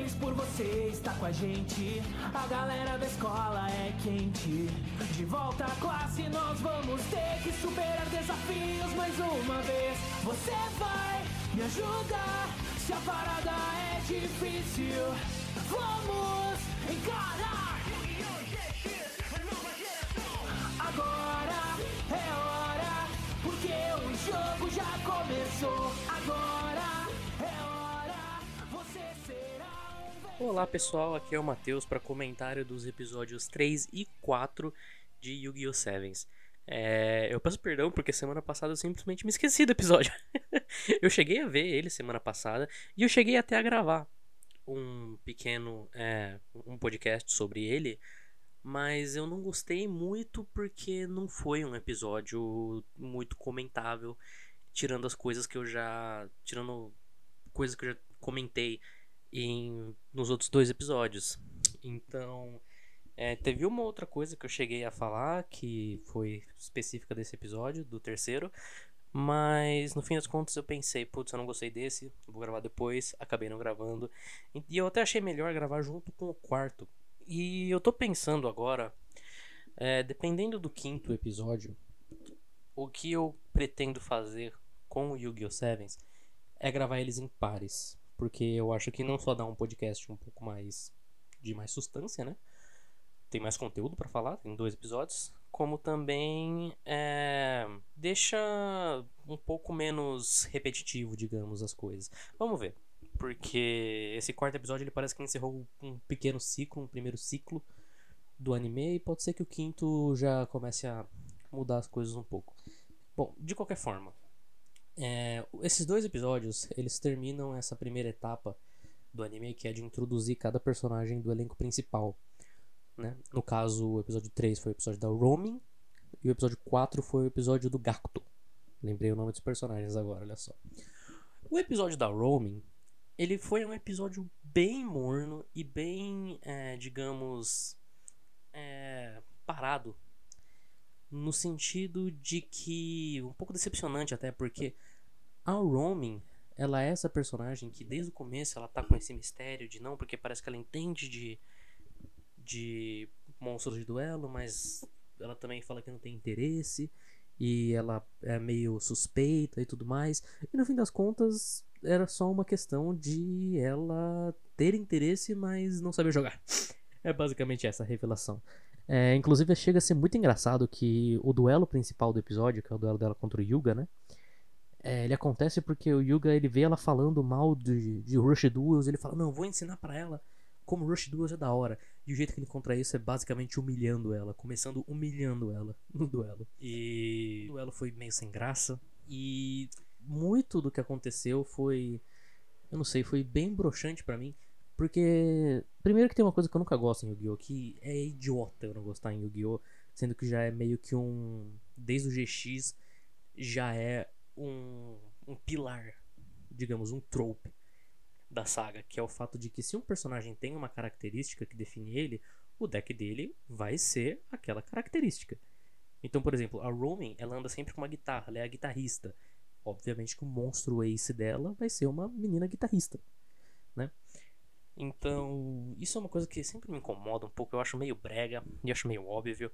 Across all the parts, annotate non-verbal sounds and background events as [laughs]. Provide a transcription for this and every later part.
feliz por você estar com a gente. A galera da escola é quente. De volta à classe, nós vamos ter que superar desafios mais uma vez. Você vai me ajudar se a parada é difícil. Vamos encarar! Olá pessoal, aqui é o Matheus para comentário dos episódios 3 e 4 de Yu-Gi-Oh! Sevens. É, eu peço perdão porque semana passada eu simplesmente me esqueci do episódio. [laughs] eu cheguei a ver ele semana passada e eu cheguei até a gravar um pequeno é, um podcast sobre ele, mas eu não gostei muito porque não foi um episódio muito comentável, tirando as coisas que eu já. tirando coisas que eu já comentei em, nos outros dois episódios. Então, é, teve uma outra coisa que eu cheguei a falar que foi específica desse episódio, do terceiro. Mas no fim das contas eu pensei, putz, eu não gostei desse, vou gravar depois, acabei não gravando. E eu até achei melhor gravar junto com o quarto. E eu tô pensando agora, é, dependendo do quinto episódio, o que eu pretendo fazer com o Yu-Gi-Oh! Sevens é gravar eles em pares. Porque eu acho que não só dá um podcast um pouco mais de mais substância, né? Tem mais conteúdo para falar, tem dois episódios. Como também é, deixa um pouco menos repetitivo, digamos, as coisas. Vamos ver. Porque esse quarto episódio ele parece que encerrou um pequeno ciclo, um primeiro ciclo do anime. E pode ser que o quinto já comece a mudar as coisas um pouco. Bom, de qualquer forma, é, esses dois episódios eles terminam essa primeira etapa do anime que é de introduzir cada personagem do elenco principal. Né? No caso, o episódio 3 foi o episódio da Roaming e o episódio 4 foi o episódio do Gakuto. Lembrei o nome dos personagens agora, olha só. O episódio da Roaming, ele foi um episódio bem morno e bem, é, digamos, é, parado. No sentido de que. Um pouco decepcionante até, porque a Roaming, ela é essa personagem que desde o começo ela tá com esse mistério de não, porque parece que ela entende de, de monstros de duelo, mas ela também fala que não tem interesse e ela é meio suspeita e tudo mais. E no fim das contas, era só uma questão de ela ter interesse, mas não saber jogar. É basicamente essa a revelação. É, inclusive, chega a ser muito engraçado que o duelo principal do episódio, que é o duelo dela contra o Yuga, né? É, ele acontece porque o Yuga ele vê ela falando mal de, de Rush Duels. Ele fala: Não, vou ensinar para ela como Rush Duels é da hora. E o jeito que ele encontra isso é basicamente humilhando ela, começando humilhando ela [laughs] no duelo. E o duelo foi meio sem graça. E muito do que aconteceu foi. Eu não sei, foi bem broxante para mim. Porque, primeiro que tem uma coisa que eu nunca gosto em Yu-Gi-Oh! Que é idiota eu não gostar em Yu-Gi-Oh! Sendo que já é meio que um. Desde o GX já é um, um pilar, digamos, um trope da saga, que é o fato de que se um personagem tem uma característica que define ele, o deck dele vai ser aquela característica. Então, por exemplo, a Roaming, ela anda sempre com uma guitarra, ela é a guitarrista. Obviamente que o monstro ace dela vai ser uma menina guitarrista, né? Então, isso é uma coisa que sempre me incomoda um pouco, eu acho meio brega e acho meio óbvio.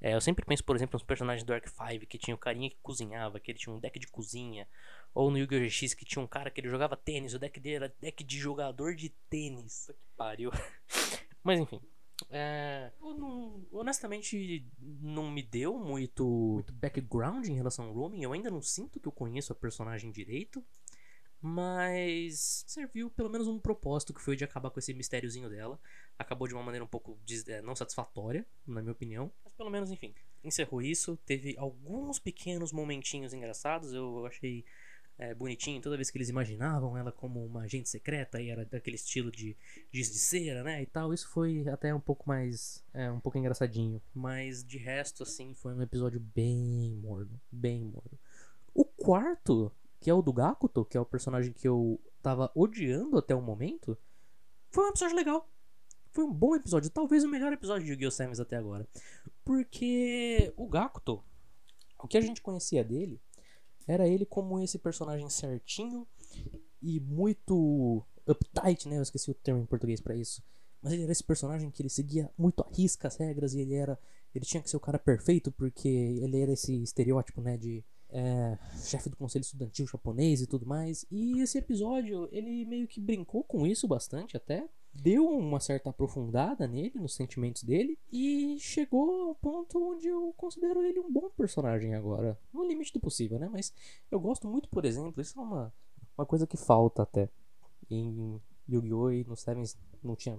É, eu sempre penso, por exemplo, nos personagens do Arc 5 que tinha o carinha que cozinhava, que ele tinha um deck de cozinha. Ou no Yu-Gi-Oh! GX que tinha um cara que ele jogava tênis, o deck dele era deck de jogador de tênis. Que pariu. [laughs] Mas enfim. É, não, honestamente, não me deu muito, muito background em relação ao roaming. Eu ainda não sinto que eu conheço a personagem direito. Mas serviu pelo menos um propósito que foi de acabar com esse mistériozinho dela. Acabou de uma maneira um pouco é, não satisfatória, na minha opinião. Mas pelo menos, enfim, encerrou isso. Teve alguns pequenos momentinhos engraçados. Eu achei é, bonitinho toda vez que eles imaginavam ela como uma agente secreta e era daquele estilo de giz de cera, né? E tal. Isso foi até um pouco mais. É, um pouco engraçadinho. Mas de resto, assim, foi um episódio bem morno. Bem morno. O quarto que é o do Gakuto, que é o personagem que eu tava odiando até o momento, foi um episódio legal. Foi um bom episódio, talvez o melhor episódio de Yu-Gi-Oh! Sevens até agora. Porque o Gakuto, o que a gente conhecia dele, era ele como esse personagem certinho e muito uptight, né? Eu esqueci o termo em português pra isso. Mas ele era esse personagem que ele seguia muito à risca as regras e ele era. Ele tinha que ser o cara perfeito porque ele era esse estereótipo, né? De é, chefe do conselho estudantil japonês e tudo mais. E esse episódio, ele meio que brincou com isso bastante até. Deu uma certa aprofundada nele, nos sentimentos dele. E chegou ao ponto onde eu considero ele um bom personagem agora. No limite do possível, né? Mas eu gosto muito, por exemplo, isso é uma, uma coisa que falta até. Em Yu-Gi-Oh! e no Sevens não tinha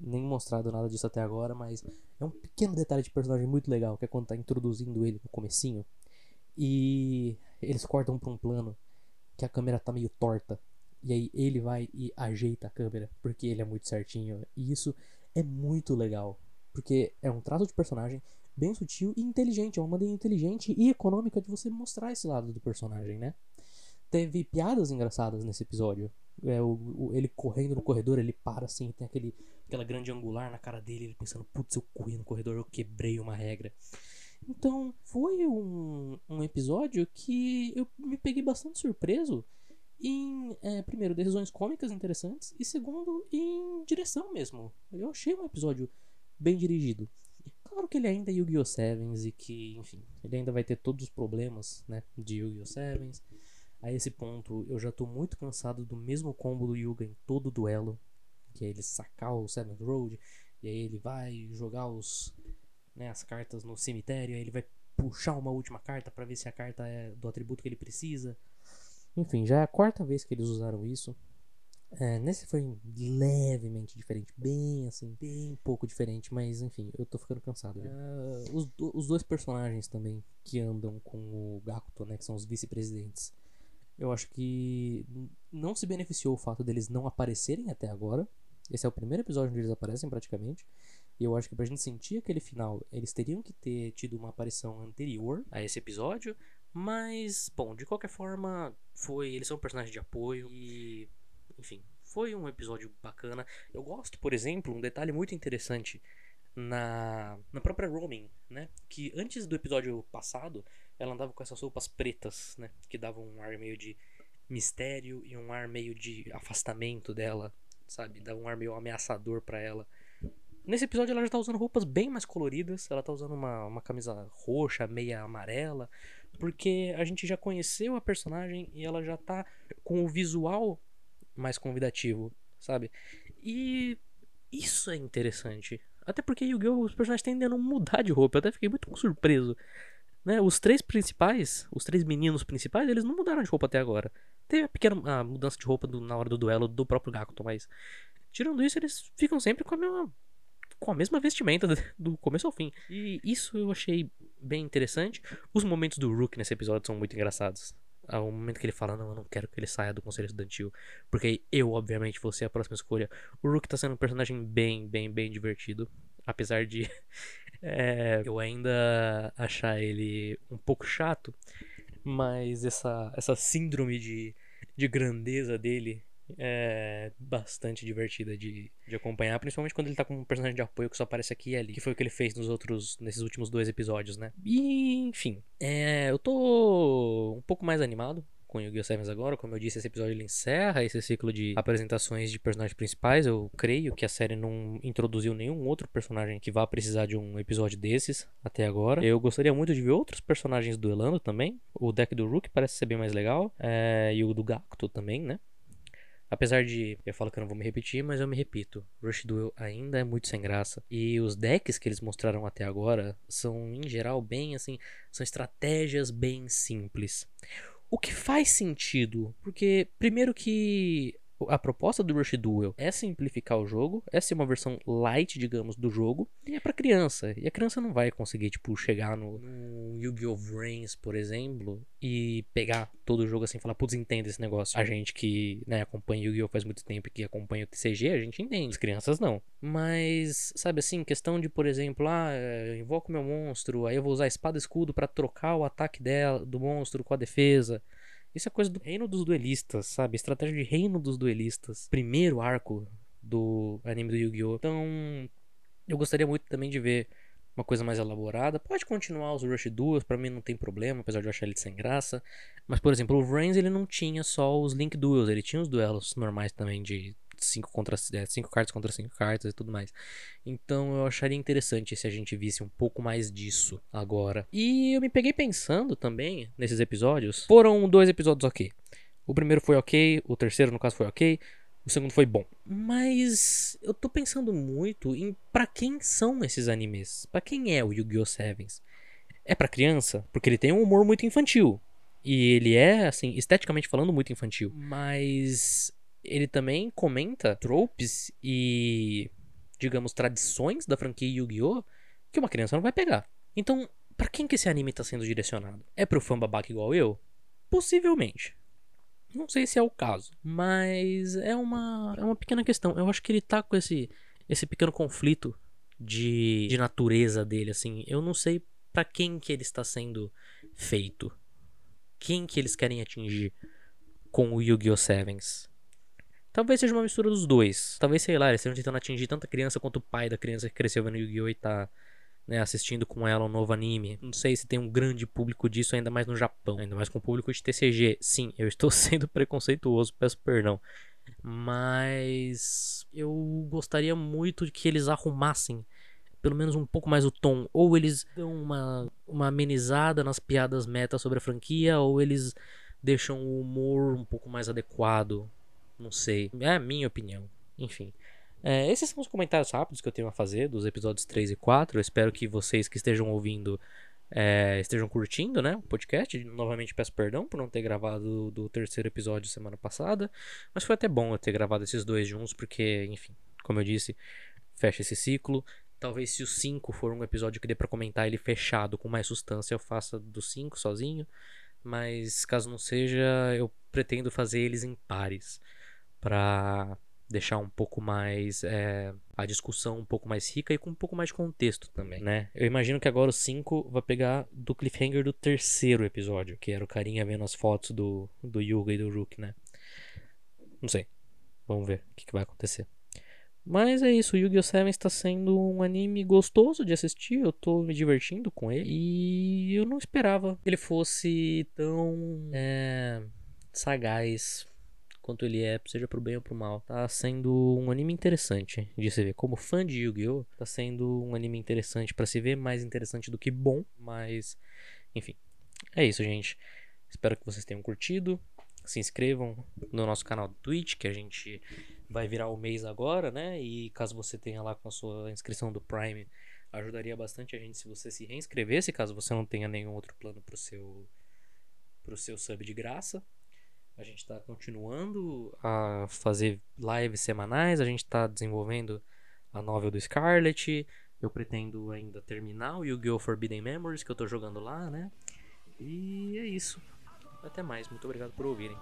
nem mostrado nada disso até agora, mas é um pequeno detalhe de personagem muito legal, que é quando tá introduzindo ele no comecinho. E eles cortam pra um plano que a câmera tá meio torta. E aí ele vai e ajeita a câmera, porque ele é muito certinho. E isso é muito legal. Porque é um traço de personagem bem sutil e inteligente. É uma maneira inteligente e econômica de você mostrar esse lado do personagem, né? Teve piadas engraçadas nesse episódio. É, o, o, ele correndo no corredor, ele para assim, tem aquele, aquela grande angular na cara dele, ele pensando, putz, eu corri no corredor, eu quebrei uma regra. Então, foi um, um episódio que eu me peguei bastante surpreso em, é, primeiro, decisões cômicas interessantes e, segundo, em direção mesmo. Eu achei um episódio bem dirigido. Claro que ele ainda é Yu-Gi-Oh! Sevens e que, enfim, ele ainda vai ter todos os problemas, né, de Yu-Gi-Oh! Sevens. A esse ponto, eu já tô muito cansado do mesmo combo do Yuga em todo duelo, que é ele sacar o Seventh Road, e aí ele vai jogar os né, as cartas no cemitério, aí ele vai puxar uma última carta para ver se a carta é do atributo que ele precisa. Enfim, já é a quarta vez que eles usaram isso. É, nesse foi levemente diferente, bem assim, bem pouco diferente, mas enfim, eu tô ficando cansado. É, os, os dois personagens também que andam com o Gakuto, né, que são os vice-presidentes. Eu acho que não se beneficiou o fato deles não aparecerem até agora. Esse é o primeiro episódio onde eles aparecem praticamente. E eu acho que pra gente sentir aquele final, eles teriam que ter tido uma aparição anterior a esse episódio. Mas, bom, de qualquer forma, foi. Eles são personagens de apoio e. Enfim, foi um episódio bacana. Eu gosto, por exemplo, um detalhe muito interessante na, na própria Roaming, né? Que antes do episódio passado, ela andava com essas roupas pretas, né? Que davam um ar meio de mistério e um ar meio de afastamento dela, sabe? Dava um ar meio ameaçador para ela. Nesse episódio ela já tá usando roupas bem mais coloridas. Ela tá usando uma, uma camisa roxa, meia amarela. Porque a gente já conheceu a personagem e ela já tá com o visual mais convidativo, sabe? E isso é interessante. Até porque Yu-Gi-Oh! os personagens tendem a não mudar de roupa. Eu até fiquei muito surpreso. Né? Os três principais, os três meninos principais, eles não mudaram de roupa até agora. Teve a pequena a mudança de roupa do, na hora do duelo do próprio Gakuto, mas tirando isso, eles ficam sempre com a mesma com a mesma vestimenta do começo ao fim. E isso eu achei bem interessante. Os momentos do Rook nesse episódio são muito engraçados. O momento que ele fala, não, eu não quero que ele saia do conselho estudantil. Porque eu, obviamente, vou ser a próxima escolha. O Rook tá sendo um personagem bem, bem, bem divertido. Apesar de [laughs] é, eu ainda achar ele um pouco chato. Mas essa, essa síndrome de, de grandeza dele é bastante divertida de, de acompanhar, principalmente quando ele tá com um personagem de apoio que só aparece aqui e ali, que foi o que ele fez nos outros, nesses últimos dois episódios, né? E, enfim, é, eu tô um pouco mais animado com Yu-Gi-Oh! Sevens agora. Como eu disse, esse episódio ele encerra esse ciclo de apresentações de personagens principais. Eu creio que a série não introduziu nenhum outro personagem que vá precisar de um episódio desses até agora. Eu gostaria muito de ver outros personagens duelando também. O deck do Rook parece ser bem mais legal. É, e o do Gakuto também, né? Apesar de, eu falo que eu não vou me repetir, mas eu me repito. Rush Duel ainda é muito sem graça. E os decks que eles mostraram até agora são, em geral, bem assim, são estratégias bem simples. O que faz sentido, porque primeiro que a proposta do Rush Duel é simplificar o jogo, é ser uma versão light, digamos, do jogo, e é para criança. E a criança não vai conseguir, tipo, chegar no, no Yu-Gi-Oh! Brains, por exemplo, e pegar todo o jogo assim e falar, putz, entende esse negócio. A gente que, né, acompanha Yu-Gi-Oh! faz muito tempo e que acompanha o TCG, a gente entende. As crianças não. Mas, sabe assim, questão de, por exemplo, ah, invoco meu monstro, aí eu vou usar espada e escudo para trocar o ataque dela, do monstro com a defesa. Isso é coisa do reino dos duelistas, sabe? Estratégia de reino dos duelistas. Primeiro arco do anime do Yu-Gi-Oh! Então, eu gostaria muito também de ver uma coisa mais elaborada. Pode continuar os Rush Duels, pra mim não tem problema, apesar de eu achar ele sem graça. Mas, por exemplo, o Vrains ele não tinha só os Link Duels, ele tinha os duelos normais também de 5 contra 5 cartas contra 5 cartas e tudo mais. Então eu acharia interessante se a gente visse um pouco mais disso agora. E eu me peguei pensando também nesses episódios. Foram dois episódios ok. O primeiro foi ok, o terceiro no caso foi ok, o segundo foi bom. Mas eu tô pensando muito em para quem são esses animes? Para quem é o Yu-Gi-Oh! Sevens? É para criança? Porque ele tem um humor muito infantil. E ele é, assim, esteticamente falando, muito infantil. Mas ele também comenta tropes e, digamos, tradições da franquia Yu-Gi-Oh! que uma criança não vai pegar. Então, para quem que esse anime tá sendo direcionado? É pro fã babaca igual eu? Possivelmente. Não sei se é o caso, mas é uma, é uma pequena questão. Eu acho que ele tá com esse, esse pequeno conflito de, de natureza dele, assim. Eu não sei para quem que ele está sendo feito. Quem que eles querem atingir com o Yu-Gi-Oh! Sevens. Talvez seja uma mistura dos dois. Talvez, sei lá, eles estejam tentando atingir tanto a criança quanto o pai da criança que cresceu vendo Yu-Gi-Oh! e tá né, assistindo com ela um novo anime. Não sei se tem um grande público disso, ainda mais no Japão. Ainda mais com o público de TCG. Sim, eu estou [laughs] sendo preconceituoso, peço perdão. Mas eu gostaria muito que eles arrumassem pelo menos um pouco mais o tom. Ou eles dão uma, uma amenizada nas piadas meta sobre a franquia, ou eles deixam o humor um pouco mais adequado. Não sei. É a minha opinião. Enfim. É, esses são os comentários rápidos que eu tenho a fazer dos episódios 3 e 4. Eu espero que vocês que estejam ouvindo é, estejam curtindo né, o podcast. Novamente peço perdão por não ter gravado do terceiro episódio semana passada. Mas foi até bom eu ter gravado esses dois juntos, porque, enfim, como eu disse, fecha esse ciclo. Talvez se o 5 for um episódio que dê para comentar ele fechado com mais substância, eu faça do 5 sozinho. Mas caso não seja, eu pretendo fazer eles em pares. Pra deixar um pouco mais é, a discussão um pouco mais rica e com um pouco mais de contexto também, né? Eu imagino que agora o 5 vai pegar do cliffhanger do terceiro episódio, que era o carinha vendo as fotos do, do Yuga e do Rook, né? Não sei. Vamos ver o que, que vai acontecer. Mas é isso, o Yu-Gi-Oh! 7 está sendo um anime gostoso de assistir, eu tô me divertindo com ele. E eu não esperava que ele fosse tão é, sagaz quanto ele é, seja pro bem ou pro mal. Tá sendo um anime interessante de se ver. Como fã de Yu-Gi-Oh! tá sendo um anime interessante para se ver, mais interessante do que bom, mas enfim. É isso, gente. Espero que vocês tenham curtido. Se inscrevam no nosso canal do Twitch, que a gente vai virar o mês agora, né? E caso você tenha lá com a sua inscrição do Prime, ajudaria bastante a gente se você se reinscrevesse, caso você não tenha nenhum outro plano pro seu pro seu sub de graça. A gente está continuando a fazer lives semanais, a gente está desenvolvendo a novel do Scarlet. Eu pretendo ainda terminar o Yu-Gi-Oh! Forbidden Memories que eu estou jogando lá, né? E é isso. Até mais, muito obrigado por ouvirem.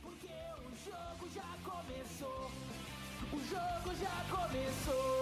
Porque o jogo já começou. O jogo já começou.